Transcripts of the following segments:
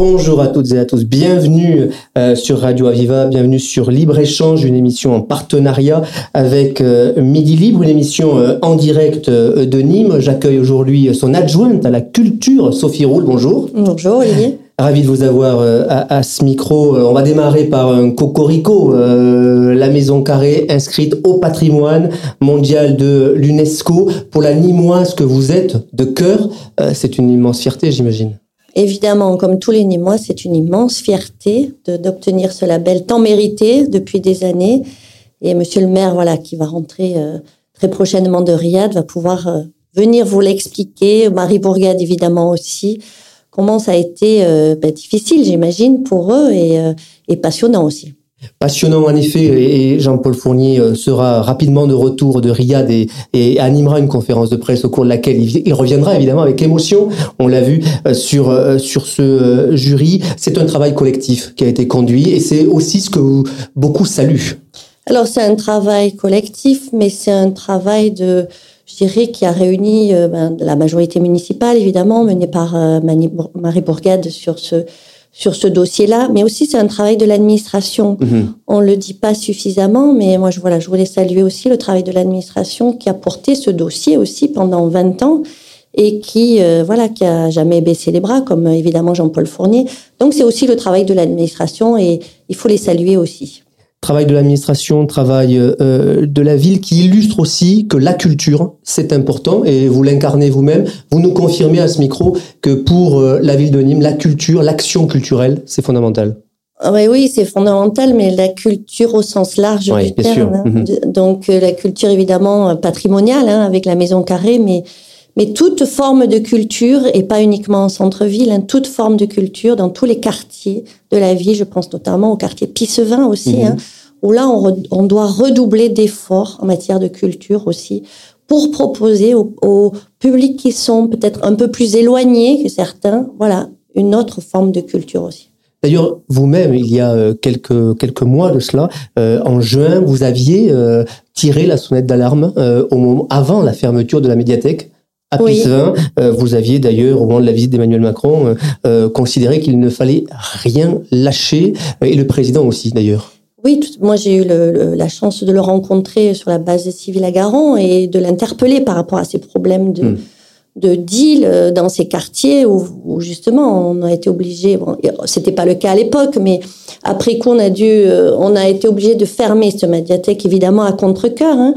Bonjour à toutes et à tous, bienvenue euh, sur Radio Aviva, bienvenue sur Libre Échange, une émission en partenariat avec euh, Midi Libre, une émission euh, en direct de Nîmes. J'accueille aujourd'hui son adjointe à la culture, Sophie Roule, bonjour. Bonjour Olivier. Ravi de vous avoir à, ce micro. On va démarrer par un cocorico, la Maison Carrée inscrite au patrimoine mondial de l'UNESCO. Pour la Nîmoise que vous êtes de cœur, c'est une immense fierté, j'imagine. Évidemment, comme tous les Nîmois, c'est une immense fierté d'obtenir ce label tant mérité depuis des années. Et Monsieur le maire, voilà, qui va rentrer euh, très prochainement de Riyad, va pouvoir euh, venir vous l'expliquer. Marie Bourgade, évidemment aussi. Comment ça a été euh, ben, difficile, j'imagine, pour eux et passionnant aussi. Passionnant en effet, et Jean-Paul Fournier euh, sera rapidement de retour de Riyad et, animera une conférence de presse au cours de laquelle il, reviendra évidemment avec émotion. On l'a vu euh, sur euh, sur ce jury. C'est un travail collectif qui a été conduit et c'est aussi ce que beaucoup saluent. Alors c'est un travail collectif, mais c'est un travail de je dirais, qui a réuni ben, la majorité municipale, évidemment, menée par Marie Bourgade sur ce, sur ce dossier-là, mais aussi c'est un travail de l'administration. Mhm. On le dit pas suffisamment, mais moi je voilà, je voulais saluer aussi le travail de l'administration qui a porté ce dossier aussi pendant 20 ans et qui euh, voilà qui a jamais baissé les bras comme évidemment Jean-Paul Fournier. Donc c'est aussi le travail de l'administration et il faut les saluer aussi travail de l'administration, travail euh, de la ville, qui illustre aussi que la culture, c'est important, et vous l'incarnez vous-même. Vous nous confirmez à ce micro que pour euh, la ville de Nîmes, la culture, l'action culturelle, c'est fondamental. Ah oui, oui, c'est fondamental, mais la culture au sens large oui, du terme. Hein. Mhm. Donc euh, la culture évidemment patrimoniale, hein, avec la maison carrée, mais mais toute forme de culture, et pas uniquement en centre-ville, hein, toute forme de culture dans tous les quartiers de la ville, je pense notamment au quartier Pissevin aussi, mhm. hein, où là, on, doit redoubler d'efforts en matière de culture aussi, pour proposer aux, publics qui sont peut-être un peu plus éloignés que certains, voilà, une autre forme de culture aussi. D'ailleurs, vous-même, il y a euh, quelques quelques mois de cela, euh, en juin, vous aviez euh, tiré la sonnette d'alarme au moment avant la fermeture de la médiathèque à oui. Euh, vous aviez d'ailleurs, au moment de la visite d'Emmanuel Macron, euh, euh, considéré qu'il ne fallait rien lâcher, et le président aussi d'ailleurs. Oui, moi j'ai eu la chance de le rencontrer sur la base civile à Garon et de l'interpeller par rapport à ces problèmes de, hmm. de deal dans ces quartiers où, justement on a été obligé, bon, c'était pas le cas à l'époque, mais après coup on a dû, on a été obligé de fermer cette médiathèque évidemment à contre-cœur. Hein,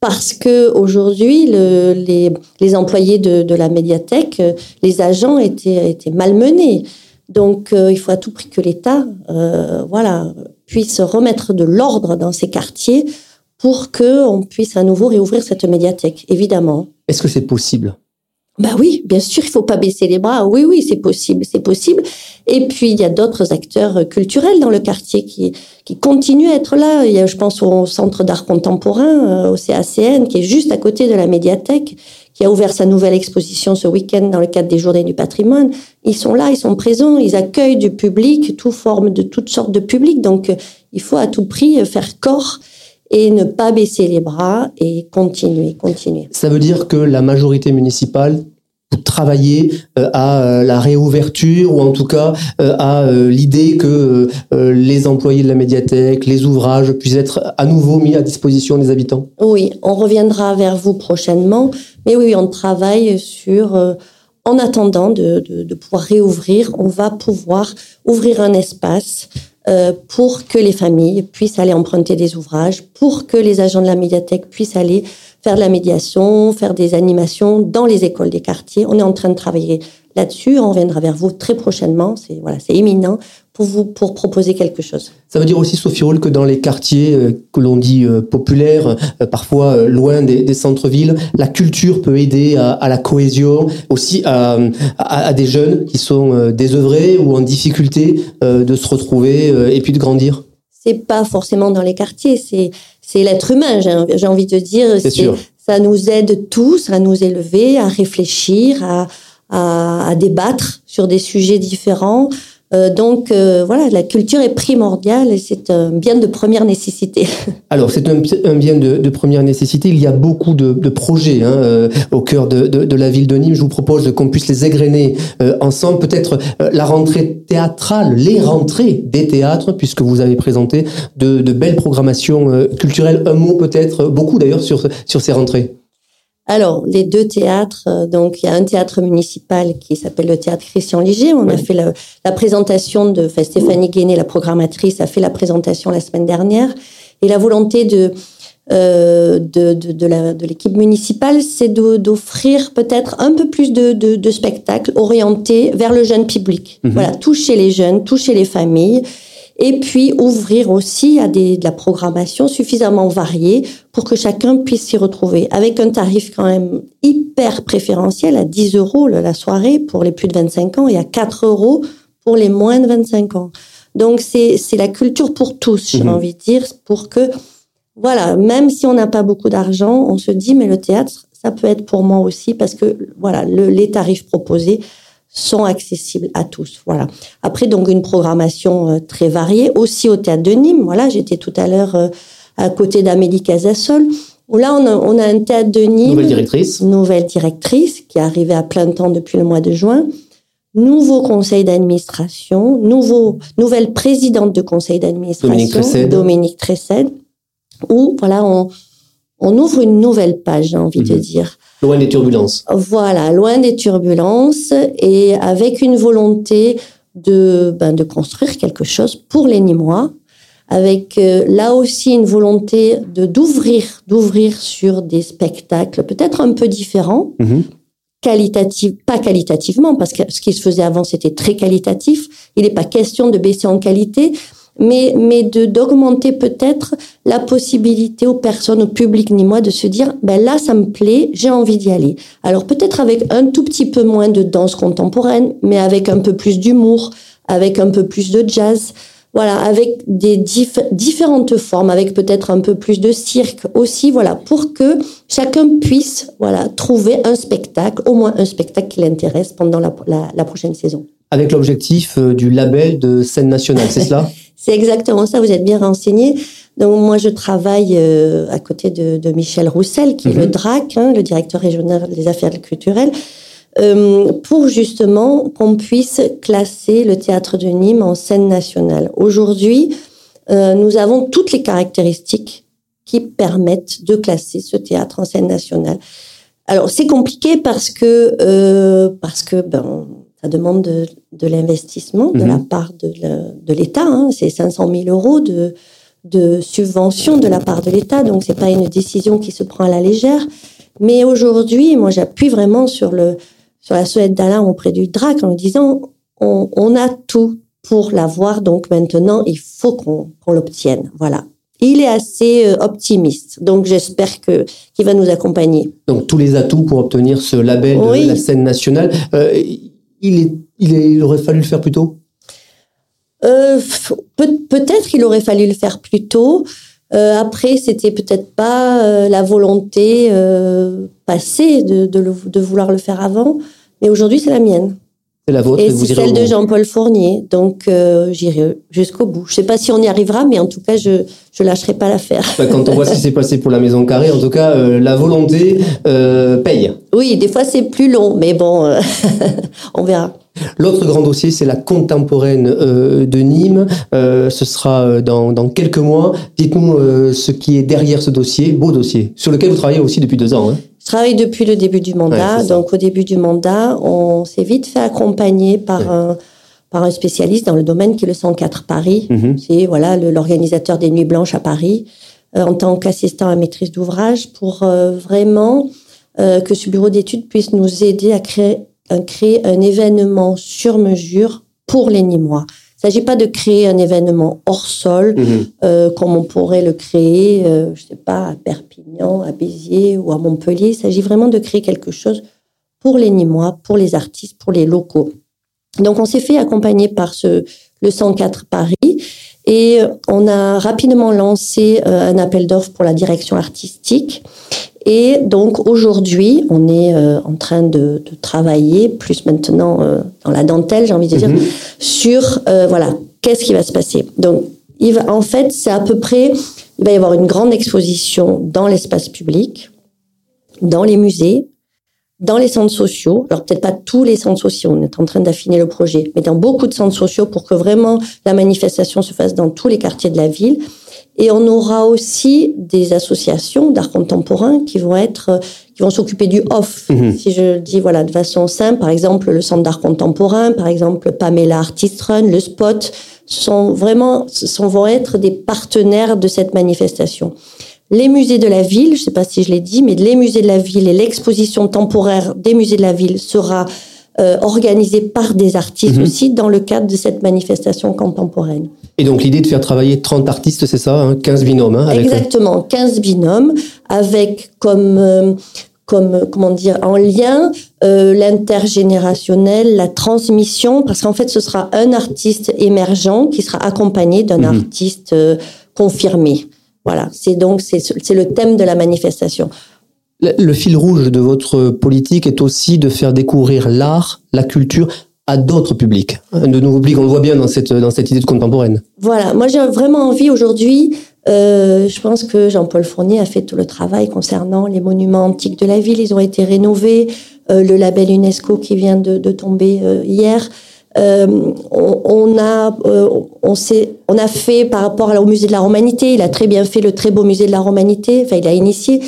parce que aujourd'hui, le, les, les, employés de, de, la médiathèque, euh, les agents étaient, étaient malmenés. Donc, euh, il faut à tout prix que l'État, euh, voilà, puisse remettre de l'ordre dans ces quartiers pour que on puisse à nouveau réouvrir cette médiathèque, évidemment. Est-ce que c'est possible? Bah oui, bien sûr, il faut pas baisser les bras. Oui, oui, c'est possible, c'est possible. Et puis il y a d'autres acteurs culturels dans le quartier qui qui continuent à être là. Il y a, je pense au Centre d'art contemporain, euh, au CACN, qui est juste à côté de la médiathèque, qui a ouvert sa nouvelle exposition ce week-end dans le cadre des Journées du Patrimoine. Ils sont là, ils sont présents, ils accueillent du public, toute forme de toutes sortes de public. Donc il faut à tout prix faire corps et ne pas baisser les bras et continuer, continuer. Ça veut dire que la majorité municipale travailler euh, à euh, la réouverture ou en tout cas euh, à l'idée que les employés de la médiathèque, les ouvrages puissent être à nouveau mis à disposition des habitants? Oui, on reviendra vers vous prochainement, mais oui, on travaille sur en attendant de, de, de, pouvoir réouvrir, on va pouvoir ouvrir un espace pour que les familles puissent aller emprunter des ouvrages, pour que les agents de la médiathèque puissent aller faire de la médiation, faire des animations dans les écoles des quartiers. On est en train de travailler là-dessus. On reviendra vers vous très prochainement. C'est voilà, c'est éminent pour vous pour proposer quelque chose. Ça veut dire aussi, Sophie Roule, que dans les quartiers euh, que l'on dit euh, populaires, euh, parfois loin des, centres-villes, la culture peut aider à, la cohésion, aussi à, à, des jeunes qui sont désœuvrés ou en difficulté de se retrouver et puis de grandir. C'est pas forcément dans les quartiers, c'est c'est l'être humain. J'ai, envie de dire, c'est, ça nous aide tous à nous élever, à réfléchir, à débattre sur des sujets différents. Euh, donc euh, voilà, la culture est primordiale et c'est un bien de première nécessité. Alors c'est un, bien de, première nécessité. Il y a beaucoup de, projets hein, euh, au cœur de, de, la ville de Nîmes. Je vous propose qu'on puisse les égrener ensemble. Peut-être la rentrée théâtrale, les rentrées des théâtres, puisque vous avez présenté de, belles programmations culturelles. Un mot peut-être, beaucoup d'ailleurs sur, sur ces rentrées. Alors, les deux théâtres, euh, donc il y a un théâtre municipal qui s'appelle le théâtre Christian Ligier. On a fait la, présentation de enfin, Stéphanie Guéné, la programmatrice, a fait la présentation la semaine dernière. Et la volonté de euh, de, de, de l'équipe municipale, c'est d'offrir peut-être un peu plus de, de, spectacles orientés vers le jeune public. Mhm. Voilà, toucher les jeunes, toucher les familles et puis ouvrir aussi à des, de la programmation suffisamment variée pour que chacun puisse s'y retrouver avec un tarif quand même hyper préférentiel à 10 euros la soirée pour les plus de 25 ans et à 4 euros pour les moins de 25 ans. Donc c'est la culture pour tous, j'ai mhm. envie de dire, pour que voilà, même si on n'a pas beaucoup d'argent, on se dit mais le théâtre ça peut être pour moi aussi parce que voilà le, les tarifs proposés sont accessibles à tous. Voilà. Après, donc, une programmation euh, très variée, aussi au théâtre de Nîmes. Voilà, j'étais tout à l'heure euh, à côté d'Amélie Casasol, où là, on a, on a, un théâtre de Nîmes. Nouvelle directrice. Nouvelle directrice, qui est arrivée à plein temps depuis le mois de juin. Nouveau conseil d'administration, nouveau, nouvelle présidente de conseil d'administration, Dominique Tressed, où, voilà, on, on ouvre une nouvelle page, j'ai envie de mhm. dire. Loin des turbulences. Voilà, loin des turbulences et avec une volonté de, ben, de construire quelque chose pour les Nîmois, avec euh, là aussi une volonté de d'ouvrir, d'ouvrir sur des spectacles peut-être un peu différents, qualitatif, pas qualitativement, parce que ce qui se faisait avant c'était très qualitatif. Il n'est pas question de baisser en qualité, mais, mais de d'augmenter peut-être la possibilité aux personnes, au public ni moi, de se dire, ben là, ça me plaît, j'ai envie d'y aller. Alors peut-être avec un tout petit peu moins de danse contemporaine, mais avec un peu plus d'humour, avec un peu plus de jazz, voilà, avec des différentes formes, avec peut-être un peu plus de cirque aussi, voilà, pour que chacun puisse, voilà, trouver un spectacle, au moins un spectacle qui l'intéresse pendant la, la, la prochaine saison. Avec l'objectif euh, du label de scène nationale, c'est cela? C'est exactement ça, vous êtes bien renseigné. Donc moi, je travaille euh, à côté de, de, Michel Roussel, qui est le mhm. DRAC, hein, le directeur régional des affaires culturelles, euh, pour justement qu'on puisse classer le théâtre de Nîmes en scène nationale. Aujourd'hui, euh, nous avons toutes les caractéristiques qui permettent de classer ce théâtre en scène nationale. Alors c'est compliqué parce que parce que ben ça demande de, de l'investissement de la mhm. part de l'État. Hein. C'est 500 000 euros de, de subvention de la part de l'État. Donc, c'est pas une décision qui se prend à la légère. Mais aujourd'hui, moi, j'appuie vraiment sur le sur la sonnette d'alarme auprès du DRAC en lui disant on, on a tout pour l'avoir. Donc maintenant, il faut qu'on l'obtienne. Voilà. Il est assez euh, optimiste, donc j'espère que qu'il va nous accompagner. Donc tous les atouts pour obtenir ce label de la scène nationale. Euh, il, il, aurait fallu le faire plus tôt? Euh, Peut-être qu'il aurait fallu le faire plus tôt. Euh, après, c'était peut-être pas euh, la volonté passée de, de, vouloir le faire avant, mais aujourd'hui, c'est la mienne. C'est la vôtre. Et, c'est celle de Jean-Paul Fournier. Donc, j'irai jusqu'au bout. Je sais pas si on y arrivera, mais en tout cas, je je lâcherai pas l'affaire. Bah, quand on voit ce qui s'est passé pour la Maison Carrée, en tout cas, la volonté paye. Oui, des fois, c'est plus long, mais bon, on verra. L'autre grand dossier, c'est la contemporaine euh, de Nîmes. Euh, ce sera euh, dans, dans quelques mois. Dites-nous ce qui est derrière ce dossier, beau dossier, sur lequel vous travaillez aussi depuis deux ans. Hein. Je travaille depuis le début du mandat. donc au début du mandat, on s'est vite fait accompagner par un par un spécialiste dans le domaine qui est le 104 Paris. Mhm. C'est voilà l'organisateur des Nuits Blanches à Paris en tant qu'assistant à maîtrise d'ouvrage pour vraiment que ce bureau d'études puisse nous aider à créer créer un événement sur mesure pour les Nîmois. Il ne s'agit pas de créer un événement hors sol, mhm. euh, comme on pourrait le créer, euh, je sais pas, à Perpignan, à Béziers ou à Montpellier. Il s'agit vraiment de créer quelque chose pour les Nîmois, pour les artistes, pour les locaux. Donc, on s'est fait accompagner par ce, le 104 Paris et on a rapidement lancé euh, un appel d'offres pour la direction artistique Et donc aujourd'hui, on est euh, en train de, de, travailler, plus maintenant euh, dans la dentelle, j'ai envie de dire, mhm. sur euh, voilà, qu'est-ce qui va se passer. Donc, il va, en fait, c'est à peu près, il va y avoir une grande exposition dans l'espace public, dans les musées, dans les centres sociaux. Alors peut-être pas tous les centres sociaux, on est en train d'affiner le projet, mais dans beaucoup de centres sociaux pour que vraiment la manifestation se fasse dans tous les quartiers de la ville. Et on aura aussi des associations d'art contemporain qui vont être, qui vont s'occuper du off. Mhm. Si je dis voilà de façon simple, par exemple le centre d'art contemporain, par exemple Pamela Artist Run, le Spot, sont vraiment, sont, vont être des partenaires de cette manifestation. Les musées de la ville, je ne sais pas si je l'ai dit, mais les musées de la ville et l'exposition temporaire des musées de la ville sera euh, organisée par des artistes mhm. aussi dans le cadre de cette manifestation contemporaine. Et donc l'idée de faire travailler 30 artistes, c'est ça, hein, 15 binômes hein, avec... Exactement, 15 binômes, avec comme, euh, comme comment dire, en lien euh, l'intergénérationnel, la transmission, parce qu'en fait ce sera un artiste émergent qui sera accompagné d'un mhm. artiste euh, confirmé. Voilà, c'est donc c'est le thème de la manifestation. Le fil rouge de votre politique est aussi de faire découvrir l'art, la culture à d'autres publics, de nouveaux publics. On le voit bien dans cette, dans cette idée de contemporaine. Voilà, moi j'ai vraiment envie aujourd'hui, euh, je pense que Jean-Paul Fournier a fait tout le travail concernant les monuments antiques de la ville. Ils ont été rénovés. Euh, le label UNESCO qui vient de, de tomber euh, hier. Euh, on, on, a, euh, on, on a fait par rapport au musée de la Romanité. Il a très bien fait le très beau musée de la Romanité. Enfin, il a initié.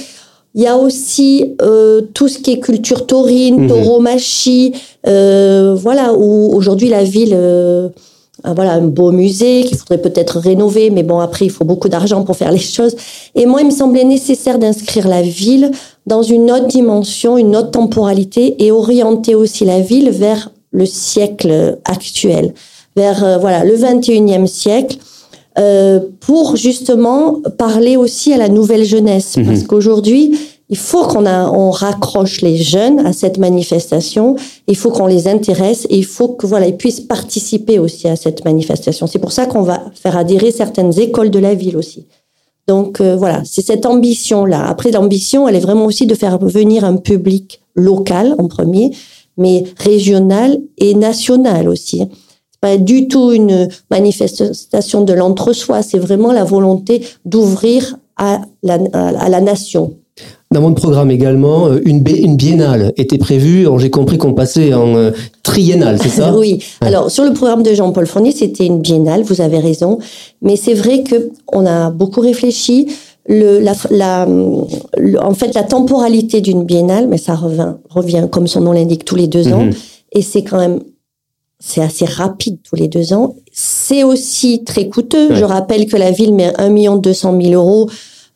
Il y a aussi euh, tout ce qui est culture taurine, mmh. tauromachie, euh, voilà, où aujourd'hui la ville euh, a voilà, un beau musée qu'il faudrait peut-être rénover, mais bon, après, il faut beaucoup d'argent pour faire les choses. Et moi, il me semblait nécessaire d'inscrire la ville dans une autre dimension, une autre temporalité, et orienter aussi la ville vers le siècle actuel, vers euh, voilà le 21e siècle euh, pour justement parler aussi à la nouvelle jeunesse. Mhm. Parce qu'aujourd'hui, il faut qu'on on raccroche les jeunes à cette manifestation. Il faut qu'on les intéresse et il faut que voilà ils puissent participer aussi à cette manifestation. C'est pour ça qu'on va faire adhérer certaines écoles de la ville aussi. Donc euh, voilà, c'est cette ambition là. Après l'ambition, elle est vraiment aussi de faire venir un public local en premier, mais régional et national aussi pas du tout une manifestation de l'entre-soi, c'est vraiment la volonté d'ouvrir à la, à la nation. Dans mon programme également, euh, une, une biennale était prévue. J'ai compris qu'on passait en euh, triennale, c'est ça? Oui. Alors sur le programme de Jean-Paul Fournier, c'était une biennale. Vous avez raison, mais c'est vrai que on a beaucoup réfléchi. Le, la, la, en fait, la temporalité d'une biennale, mais ça revient, revient comme son nom l'indique tous les deux ans, mhm. et c'est quand même c'est assez rapide tous les deux ans. C'est aussi très coûteux. Je rappelle que la ville met 1 200 000 euros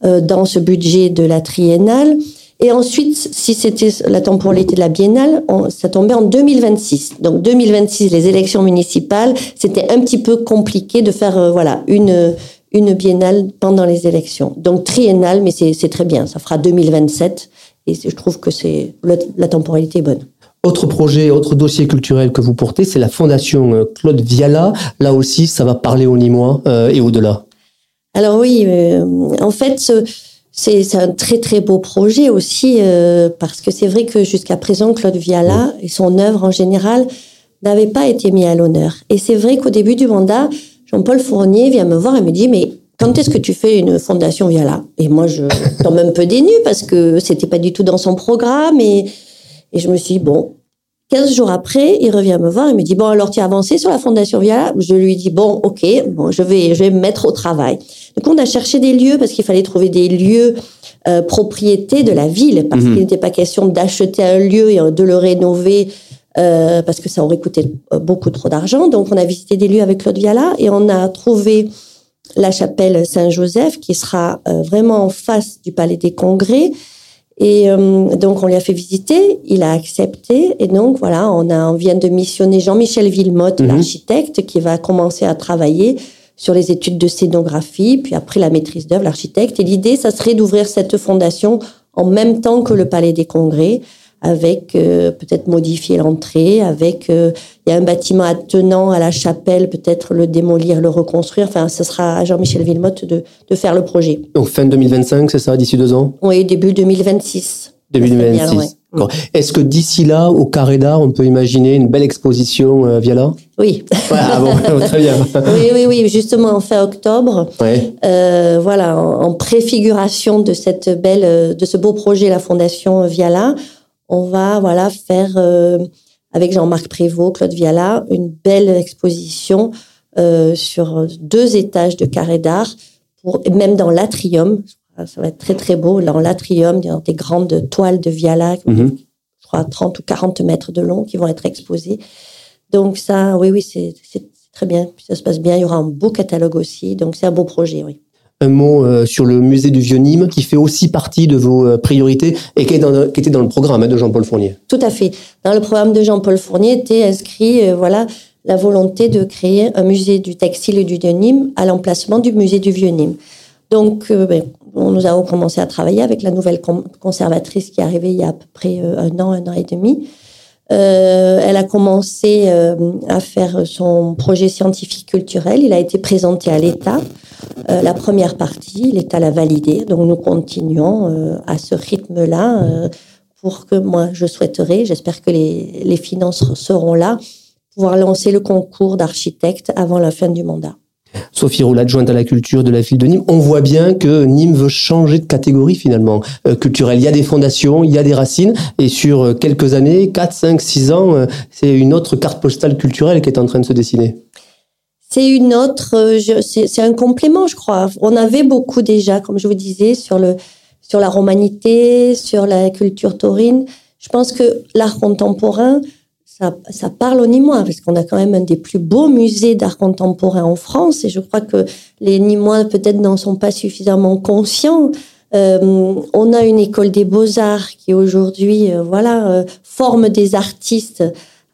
euh, dans ce budget de la triennale. Et ensuite, si c'était la temporalité de la biennale, ça tombait en 2026. Donc 2026, les élections municipales, c'était un petit peu compliqué de faire euh, voilà une une biennale pendant les élections. Donc triennale, mais c'est très bien. Ça fera 2027 et je trouve que c'est la temporalité est bonne. Autre projet, autre dossier culturel que vous portez, c'est la fondation euh, Claude Viala. Là aussi, ça va parler au Nîmois euh, et au-delà. Alors oui, euh, en fait, c'est un très très beau projet aussi parce que c'est vrai que jusqu'à présent, Claude Viala et son œuvre en général n'avaient pas été mis à l'honneur. Et c'est vrai qu'au début du mandat, Jean-Paul Fournier vient me voir et me dit mais quand est-ce que tu fais une fondation Viala Et moi, je tombe un peu dénue parce que c'était pas du tout dans son programme et et je me suis dit, bon, 15 jours après, il revient me voir et me dit, bon, alors tu as avancé sur la Fondation Viala Je lui dis, bon, ok, bon, je vais, je vais me mettre au travail. Donc on a cherché des lieux parce qu'il fallait trouver des lieux euh, propriété de la ville, parce mhm. qu'il n'était pas question d'acheter un lieu et de le rénover. Euh, parce que ça aurait coûté euh, beaucoup trop d'argent. Donc, on a visité des lieux avec Claude Viala et on a trouvé la chapelle Saint-Joseph qui sera euh, vraiment en face du Palais des Congrès et euh, donc on lui a fait visiter, il a accepté et donc voilà, on a on vient de missionner Jean-Michel Villemotte, mhm. l'architecte, qui va commencer à travailler sur les études de scénographie, puis après la maîtrise d'œuvre, l'architecte. Et l'idée, ça serait d'ouvrir cette fondation en même temps que le Palais des Congrès, avec peut-être modifier l'entrée, avec il y a un bâtiment attenant à la chapelle, peut-être le démolir, le reconstruire. Enfin, ce sera à Jean-Michel Villemotte de, de faire le projet. Donc fin 2025, c'est ça, d'ici deux ans? Oui, début 2026. 2026. Est-ce que d'ici là, au Carré d'Art, on peut imaginer une belle exposition euh, via là Oui. ah bon, très bien. oui, oui, oui, justement en fin octobre. Euh, voilà, en, préfiguration de cette belle, euh, de ce beau projet, la Fondation Viala, on va voilà faire avec Jean-Marc Prévost, Claude Viala, une belle exposition sur deux étages de Carré d'Art, même dans l'atrium. Ça va être très très beau. Dans l'atrium, il y a des grandes toiles de Viala, mhm. je crois 30 ou 40 mètres de long, qui vont être exposées. Donc ça, oui, oui, c'est très bien. ça se passe bien. Il y aura un beau catalogue aussi. Donc c'est un beau projet, oui. Un mot euh, sur le musée du Vieux Nîmes, qui fait aussi partie de vos euh, priorités et qui, était dans le programme hein, de Jean-Paul Fournier. Tout à fait. Dans le programme de Jean-Paul Fournier était inscrit, euh, voilà, la volonté de créer un musée du textile et du Vieux Nîmes à l'emplacement du musée du Vieux Nîmes. Donc, ben, nous avons commencé à travailler avec la nouvelle conservatrice qui est arrivée il y a à peu près euh, un an, un an et demi. Euh, elle a commencé euh, à faire son projet scientifique culturel. Il a été présenté à l'État. la première partie, l'État l'a validé. Donc nous continuons à ce rythme-là pour que moi, je souhaiterais, j'espère que les, les finances seront là, pouvoir lancer le concours d'architecte avant la fin du mandat. Sophie Roule, adjointe à la culture de la ville de Nîmes, on voit bien que Nîmes veut changer de catégorie finalement euh, culturelle. Il y a des fondations, il y a des racines, et sur euh, quelques années, 4, 5, 6 ans, euh, c'est une autre carte postale culturelle qui est en train de se dessiner. C'est une autre, c'est un complément, je crois. On avait beaucoup déjà, comme je vous disais, sur le sur la romanité, sur la culture taurine. Je pense que l'art contemporain, ça, parle au Nîmois, parce qu'on a quand même un des plus beaux musées d'art contemporain en France, et je crois que les Nîmois peut-être n'en sont pas suffisamment conscients. Euh, on a une école des beaux-arts qui aujourd'hui, euh, voilà, euh, forme des artistes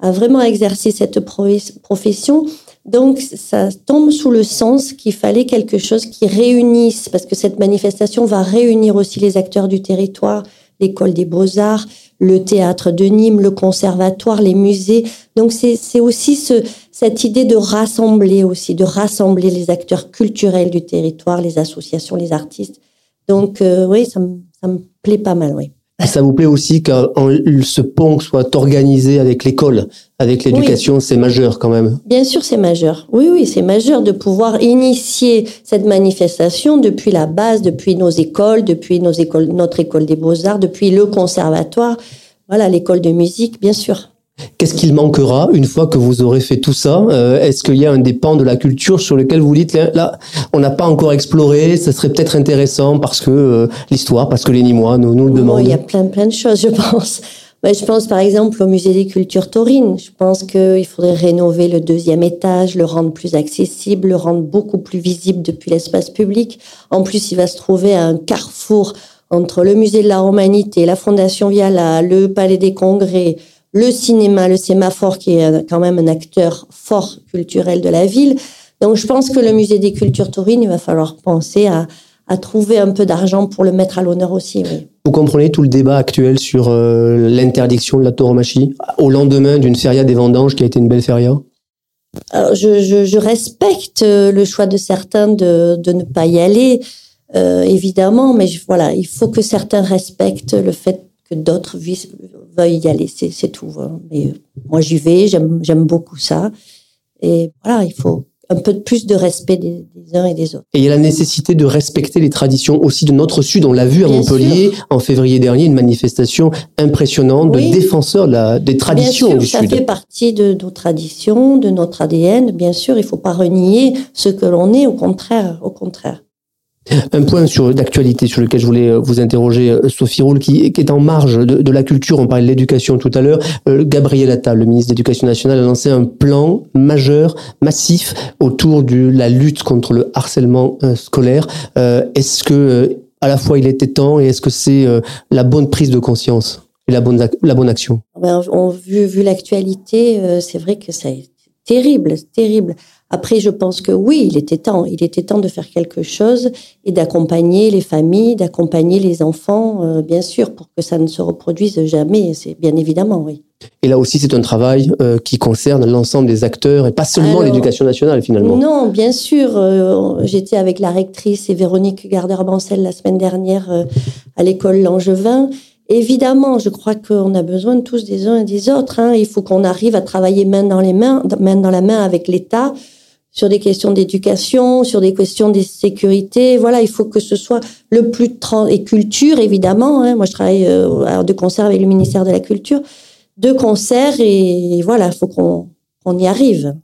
à vraiment exercer cette profession. Donc, ça tombe sous le sens qu'il fallait quelque chose qui réunisse, parce que cette manifestation va réunir aussi les acteurs du territoire, l'école des beaux-arts, le théâtre de Nîmes, le conservatoire, les musées. Donc c'est aussi ce, cette idée de rassembler aussi, de rassembler les acteurs culturels du territoire, les associations, les artistes. Donc euh, oui, ça me, ça me plaît pas mal, oui. Ça vous plaît aussi que ce pont soit organisé avec l'école, avec l'éducation, c'est majeur quand même. Bien sûr, c'est majeur. Oui, oui, c'est majeur de pouvoir initier cette manifestation depuis la base, depuis nos écoles, depuis nos écoles, notre école des beaux-arts, depuis le conservatoire, voilà, l'école de musique, bien sûr. Qu'est-ce qu'il manquera une fois que vous aurez fait tout ça euh, Est-ce qu'il y a un des pans de la culture sur lequel vous dites là, on n'a pas encore exploré, ça serait peut-être intéressant parce que euh, l'histoire, parce que les Nîmois nous, nous le demandent. il y a plein plein de choses, je pense. Mais je pense par exemple au musée des cultures taurines. Je pense qu'il faudrait rénover le deuxième étage, le rendre plus accessible, le rendre beaucoup plus visible depuis l'espace public. En plus, il va se trouver à un carrefour entre le musée de la Romanité, la Fondation Viala, le Palais des Congrès, le cinéma, le sémaphore qui est quand même un acteur fort culturel de la ville. Donc je pense que le musée des cultures taurines, il va falloir penser à, trouver un peu d'argent pour le mettre à l'honneur aussi. Vous comprenez tout le débat actuel sur euh, l'interdiction de la tauromachie au lendemain d'une feria des vendanges qui a été une belle feria? Alors, je, respecte euh, le choix de certains de, ne pas y aller, euh, évidemment, mais voilà, il faut que certains respectent le fait que d'autres veuillent y aller. C'est tout. Hein. Mais euh, moi, j'y vais, j'aime beaucoup ça. Et voilà, il faut un peu plus de respect des, uns et des autres. Et il y a la nécessité de respecter les traditions aussi de notre Sud. On l'a vu à Montpellier en février dernier, une manifestation impressionnante de défenseurs la, des traditions bien sûr, du ça fait partie de nos traditions, de notre ADN. Bien sûr, il ne faut pas renier ce que l'on est, au contraire, au contraire. Un point sur d'actualité sur lequel je voulais euh, vous interroger, euh, Sophie Roule, qui, est en marge de, la culture. On parlait de l'éducation tout à l'heure. Euh, Gabriel Attal, le ministre de l'Éducation nationale, a lancé un plan majeur, massif, autour de la lutte contre le harcèlement scolaire. est-ce que à la fois il était temps et est-ce que c'est la bonne prise de conscience et la bonne la bonne action? Ben, on, vu vu l'actualité, c'est vrai que c'est terrible, terrible. Après, je pense que oui, il était temps. Il était temps de faire quelque chose et d'accompagner les familles, d'accompagner les enfants, euh, bien sûr, pour que ça ne se reproduise jamais. C'est bien évidemment, oui. Et là aussi, c'est un travail euh, qui concerne l'ensemble des acteurs et pas seulement l'éducation nationale, finalement. Non, bien sûr. Euh, j'étais avec la rectrice et Véronique Gardeur-Bancel la semaine dernière à l'école Langevin. Évidemment, je crois qu'on a besoin tous des uns et des autres. Hein. Il faut qu'on arrive à travailler main dans les mains, main dans la main avec l'État sur des questions d'éducation, sur des questions de sécurité. Voilà, il faut que ce soit le plus trans et culture évidemment. Hein. Moi, je travaille euh, de concert avec le ministère de la Culture, de concert et voilà, il faut qu'on on y arrive.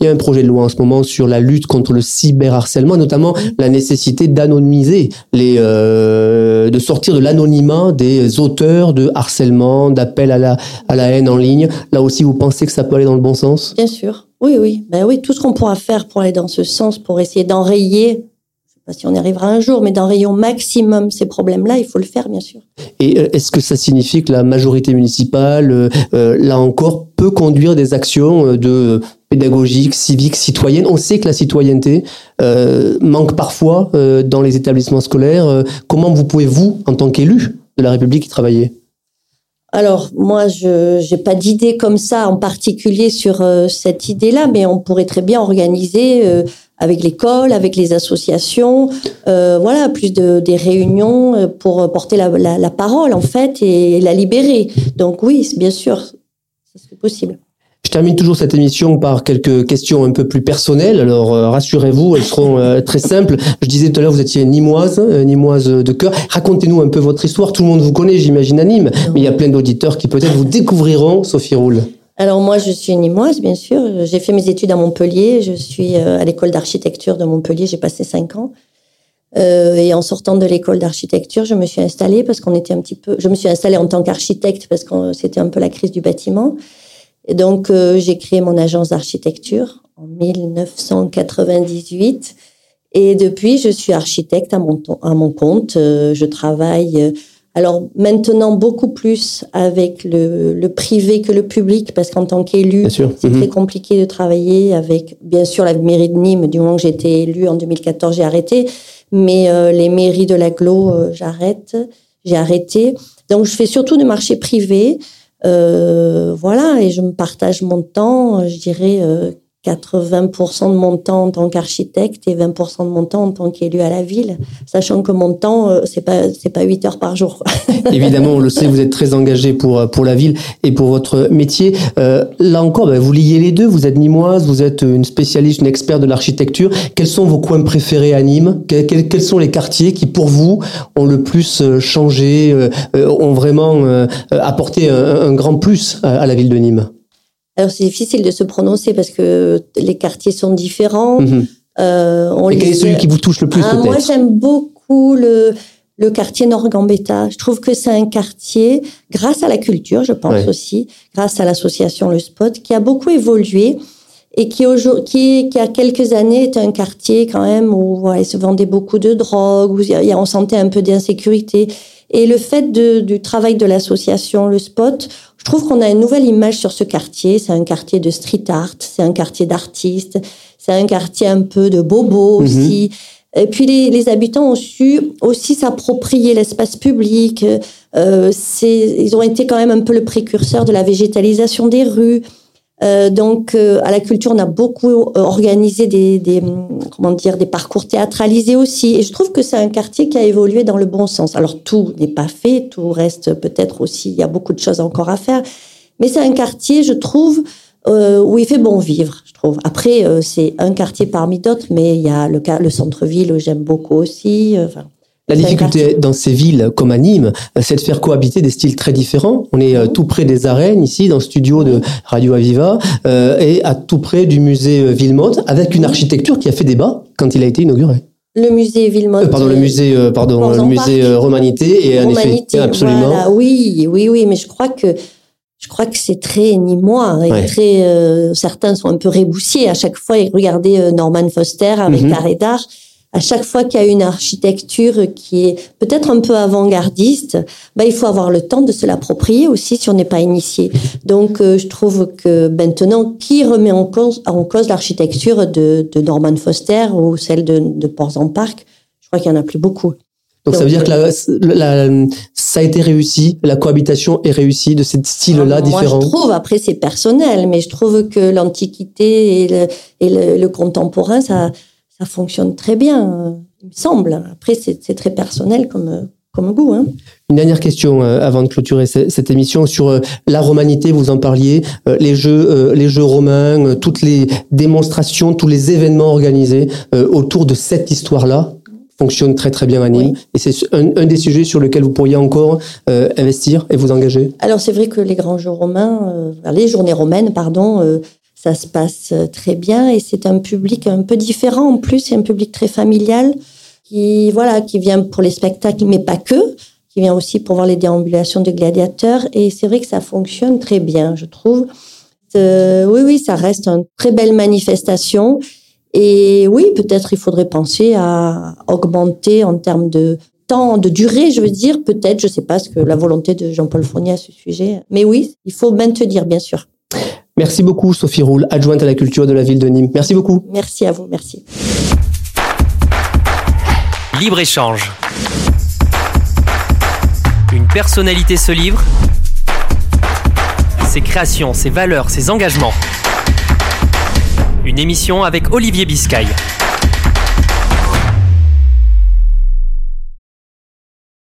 Il y a un projet de loi en ce moment sur la lutte contre le cyberharcèlement, notamment la nécessité d'anonymiser les, euh, de sortir de l'anonymat des auteurs de harcèlement, d'appel à la, à la haine en ligne. Là aussi, vous pensez que ça peut aller dans le bon sens? Bien sûr. Oui, oui. Ben oui, tout ce qu'on pourra faire pour aller dans ce sens, pour essayer d'enrayer je sais pas si on y arrivera un jour, mais d'enrayer au maximum ces problèmes-là, il faut le faire, bien sûr. Et euh, est-ce que ça signifie que la majorité municipale, euh, euh, là encore, peut conduire des actions de pédagogique, civique, citoyenne On sait que la citoyenneté manque parfois dans les établissements scolaires. comment vous pouvez, vous, en tant qu'élu de la République, y travailler? Alors moi, je n'ai pas d'idée comme ça en particulier sur euh, cette idée-là, mais on pourrait très bien organiser euh, avec l'école, avec les associations, euh, voilà, plus de des réunions pour porter la, parole en fait et la libérer. Donc oui, bien sûr, c'est possible. Je termine toujours cette émission par quelques questions un peu plus personnelles. Alors euh, rassurez-vous, elles seront euh, très simples. Je disais tout à l'heure, vous étiez nimoise, euh, nimoise de cœur. Racontez-nous un peu votre histoire. Tout le monde vous connaît, j'imagine, à Nîmes, mais il y a plein d'auditeurs qui peut-être vous découvriront, Sophie Roule. Alors moi, je suis nimoise, bien sûr. J'ai fait mes études à Montpellier. Je suis à l'école d'architecture de Montpellier. J'ai passé cinq ans. Euh, et en sortant de l'école d'architecture, je me suis installée parce qu'on était un petit peu. Je me suis installée en tant qu'architecte parce que c'était un peu la crise du bâtiment. Et donc, euh, j'ai créé mon agence d'architecture en 1998. Et depuis, je suis architecte à mon, à mon compte. Euh, je travaille, euh, alors maintenant, beaucoup plus avec le, le, privé que le public, parce qu'en tant qu'élu, c'est très mhm. compliqué de travailler avec, bien sûr, la mairie de Nîmes. Du moment que été élue en 2014, j'ai arrêté. Mais les mairies de l'aglo, j'arrête. J'ai arrêté. Donc, je fais surtout du marché privé. Euh, voilà, et je me partage mon temps, je dirais, euh, 80% de mon temps en tant qu'architecte et 20% de mon temps en tant qu'élu à la ville, sachant que mon temps euh, c'est pas c'est pas 8 heures par jour. Évidemment, on le sait, vous êtes très engagé pour euh, pour la ville et pour votre métier. Euh, là encore, ben, vous liez les deux. Vous êtes nimoise, vous êtes une spécialiste, une experte de l'architecture. Quels sont vos coins préférés à Nîmes? Quels, quels, sont les quartiers qui, pour vous, ont le plus changé, ont vraiment apporté un, un grand plus à la ville de Nîmes? Alors c'est difficile de se prononcer parce que les quartiers sont différents. Mhm. Euh, on Et quel est celui qui vous touche le plus ah, Moi j'aime beaucoup le, le quartier Nord-Gambetta. Je trouve que c'est un quartier, grâce à la culture, je pense aussi, grâce à l'association Le Spot, qui a beaucoup évolué et qui, qui, qui a quelques années était un quartier quand même où il se vendait beaucoup de drogue, où on sentait un peu d'insécurité. Et le fait de, du travail de l'association Le Spot, je trouve qu'on a une nouvelle image sur ce quartier. C'est un quartier de street art, c'est un quartier d'artistes, c'est un quartier un peu de bobo mhm. aussi. Et puis les, les, habitants ont su aussi s'approprier l'espace public. Euh, ils ont été quand même un peu le précurseur de la végétalisation des rues. Euh, donc, euh, à la culture, on a beaucoup euh, organisé des, des, comment dire, des parcours théâtralisés aussi. Et je trouve que c'est un quartier qui a évolué dans le bon sens. Alors, tout n'est pas fait, tout reste peut-être aussi, il y a beaucoup de choses encore à faire. Mais c'est un quartier, je trouve, euh, où il fait bon vivre, je trouve. Après, c'est un quartier parmi d'autres, mais il y a le, le centre-ville j'aime beaucoup aussi. Enfin, la difficulté dans ces villes comme à Nîmes, c'est de faire cohabiter des styles très différents. On est euh, tout près des arènes ici, dans le studio de Radio Aviva, euh, et à tout près du musée euh, Villemotte, avec une architecture qui a fait débat quand il a été inauguré. Le musée Villemotte. pardon, le musée, pardon, le musée Romanité et en effet, absolument. Voilà, oui, oui, oui, mais je crois que je crois que c'est très nîmois et très. certains sont un peu réboussiers à chaque fois. Et regardez Norman Foster avec mm d'art à chaque fois qu'il y a une architecture qui est peut-être un peu avant-gardiste, bah, il faut avoir le temps de se l'approprier aussi si on n'est pas initié. Donc, euh, je trouve que maintenant, qui remet en cause, en cause l'architecture de, de, Norman Foster ou celle de, de Ports-en-Parc Je crois qu'il n'y en a plus beaucoup. Donc, ça veut dire que la, ça a été réussi, la cohabitation est réussie de ces styles-là différents. Moi, je trouve, après c'est personnel, mais je trouve que l'Antiquité et, le, et le, le, contemporain, ça, ça fonctionne très bien, il me semble. Après, c'est très personnel comme, comme goût. Hein. Une dernière question euh, avant de clôturer cette émission sur euh, la romanité, vous en parliez, euh, les jeux, les jeux romains, toutes les démonstrations, tous les événements organisés autour de cette histoire-là fonctionnent très très bien à Nîmes. Et c'est un, un, des sujets sur lequel vous pourriez encore investir et vous engager? Alors c'est vrai que les grands jeux romains, les journées romaines, pardon, ça se passe euh, très bien et c'est un public un peu différent en plus, c'est un public très familial qui voilà, qui vient pour les spectacles mais pas que, qui vient aussi pour voir les déambulations de gladiateurs et c'est vrai que ça fonctionne très bien, je trouve. Euh, oui oui, ça reste une très belle manifestation et oui, peut-être il faudrait penser à augmenter en termes de temps, de durée, je veux dire, peut-être, je sais pas ce que la volonté de Jean-Paul Fournier à ce sujet. Mais oui, il faut maintenir, bien sûr. Merci beaucoup, Sophie Roule, adjointe à la culture de la ville de Nîmes. Merci beaucoup. Merci à vous, merci. Libre-échange. Une personnalité se livre. Ses créations, ses valeurs, ses engagements. Une émission avec Olivier Biscay.